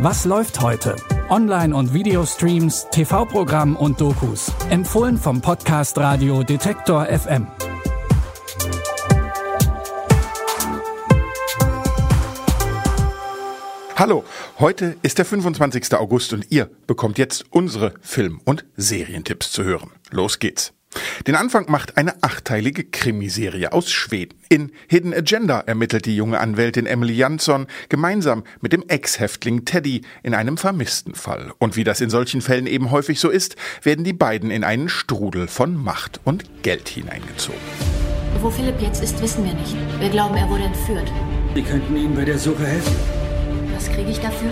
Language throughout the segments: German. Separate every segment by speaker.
Speaker 1: Was läuft heute? Online- und Videostreams, TV-Programm und Dokus. Empfohlen vom Podcast Radio Detektor FM.
Speaker 2: Hallo, heute ist der 25. August und ihr bekommt jetzt unsere Film- und Serientipps zu hören. Los geht's. Den Anfang macht eine achteilige Krimiserie aus Schweden. In Hidden Agenda ermittelt die junge Anwältin Emily Jansson gemeinsam mit dem Ex-Häftling Teddy in einem vermissten Fall. Und wie das in solchen Fällen eben häufig so ist, werden die beiden in einen Strudel von Macht und Geld hineingezogen.
Speaker 3: Wo Philipp jetzt ist, wissen wir nicht. Wir glauben, er wurde entführt.
Speaker 4: Sie könnten Ihnen bei der Suche helfen.
Speaker 3: Was kriege ich dafür?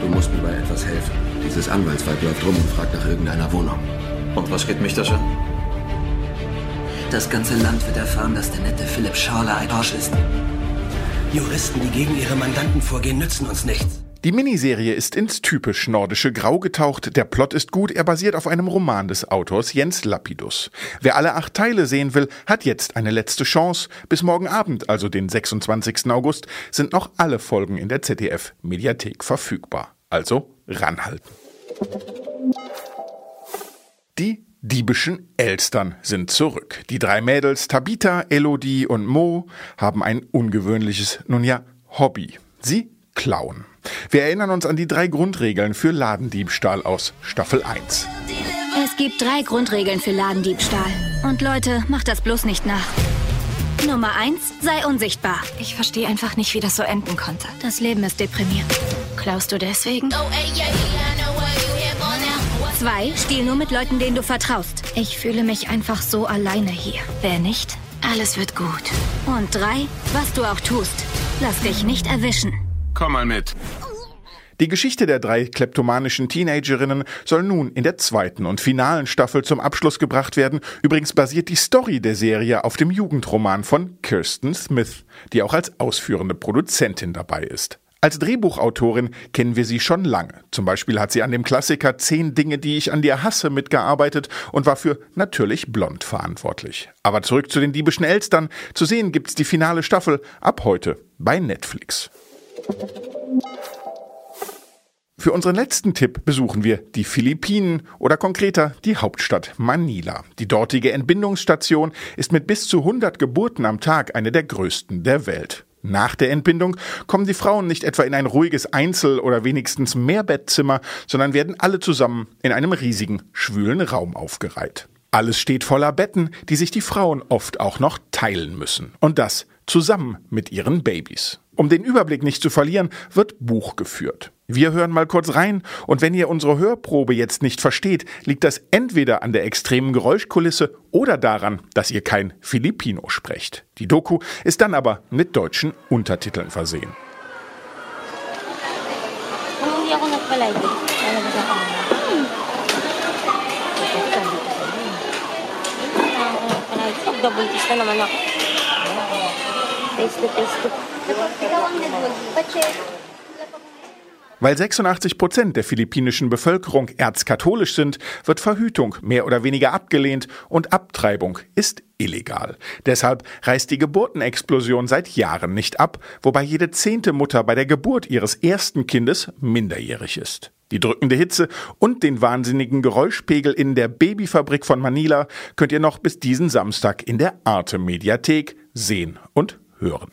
Speaker 4: Du musst mir bei etwas helfen. Dieses Anwaltsweib läuft rum und fragt nach irgendeiner Wohnung.
Speaker 5: Und was geht mich das an?
Speaker 6: Das ganze Land wird erfahren, dass der nette Philipp Schorler ein Arsch ist.
Speaker 7: Juristen, die gegen ihre Mandanten vorgehen, nützen uns nichts.
Speaker 2: Die Miniserie ist ins typisch nordische Grau getaucht. Der Plot ist gut. Er basiert auf einem Roman des Autors Jens Lapidus. Wer alle acht Teile sehen will, hat jetzt eine letzte Chance. Bis morgen Abend, also den 26. August, sind noch alle Folgen in der ZDF Mediathek verfügbar. Also ranhalten. Die diebischen Elstern sind zurück. Die drei Mädels Tabitha, Elodie und Mo haben ein ungewöhnliches, nun ja, Hobby. Sie klauen. Wir erinnern uns an die drei Grundregeln für Ladendiebstahl aus Staffel 1.
Speaker 8: Es gibt drei Grundregeln für Ladendiebstahl. Und Leute, macht das bloß nicht nach. Nummer eins, sei unsichtbar.
Speaker 3: Ich verstehe einfach nicht, wie das so enden konnte.
Speaker 8: Das Leben ist deprimierend.
Speaker 3: Klaust du deswegen?
Speaker 8: Zwei, stiehl nur mit Leuten, denen du vertraust. Ich fühle mich einfach so alleine hier.
Speaker 3: Wer nicht? Alles wird gut.
Speaker 8: Und drei, was du auch tust, lass dich nicht erwischen.
Speaker 5: Komm mal mit.
Speaker 2: Die Geschichte der drei kleptomanischen Teenagerinnen soll nun in der zweiten und finalen Staffel zum Abschluss gebracht werden. Übrigens basiert die Story der Serie auf dem Jugendroman von Kirsten Smith, die auch als ausführende Produzentin dabei ist. Als Drehbuchautorin kennen wir sie schon lange. Zum Beispiel hat sie an dem Klassiker Zehn Dinge, die ich an dir hasse mitgearbeitet und war für natürlich blond verantwortlich. Aber zurück zu den diebischen Elstern. Zu sehen gibt's die finale Staffel ab heute bei Netflix. Für unseren letzten Tipp besuchen wir die Philippinen oder konkreter die Hauptstadt Manila. Die dortige Entbindungsstation ist mit bis zu 100 Geburten am Tag eine der größten der Welt. Nach der Entbindung kommen die Frauen nicht etwa in ein ruhiges Einzel- oder wenigstens Mehrbettzimmer, sondern werden alle zusammen in einem riesigen, schwülen Raum aufgereiht. Alles steht voller Betten, die sich die Frauen oft auch noch teilen müssen. Und das zusammen mit ihren Babys. Um den Überblick nicht zu verlieren, wird Buch geführt. Wir hören mal kurz rein und wenn ihr unsere Hörprobe jetzt nicht versteht, liegt das entweder an der extremen Geräuschkulisse oder daran, dass ihr kein Filipino sprecht. Die Doku ist dann aber mit deutschen Untertiteln versehen.
Speaker 9: Hindi ako nagpa-live eh. Lalabas ako na. Double test na naman ako. Face to face to. Ikaw ang nag-check.
Speaker 2: Weil 86 Prozent der philippinischen Bevölkerung erzkatholisch sind, wird Verhütung mehr oder weniger abgelehnt und Abtreibung ist illegal. Deshalb reißt die Geburtenexplosion seit Jahren nicht ab, wobei jede zehnte Mutter bei der Geburt ihres ersten Kindes minderjährig ist. Die drückende Hitze und den wahnsinnigen Geräuschpegel in der Babyfabrik von Manila könnt ihr noch bis diesen Samstag in der Arte Mediathek sehen und hören.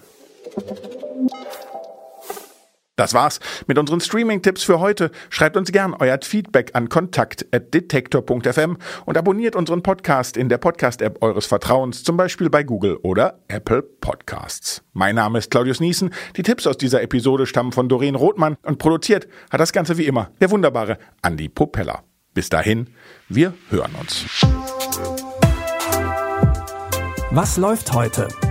Speaker 2: Das war's mit unseren Streaming-Tipps für heute. Schreibt uns gern euer Feedback an kontakt.detektor.fm und abonniert unseren Podcast in der Podcast-App eures Vertrauens, zum Beispiel bei Google oder Apple Podcasts. Mein Name ist Claudius Niesen. Die Tipps aus dieser Episode stammen von Doreen Rothmann und produziert hat das Ganze wie immer der wunderbare Andy Popella. Bis dahin, wir hören uns.
Speaker 1: Was läuft heute?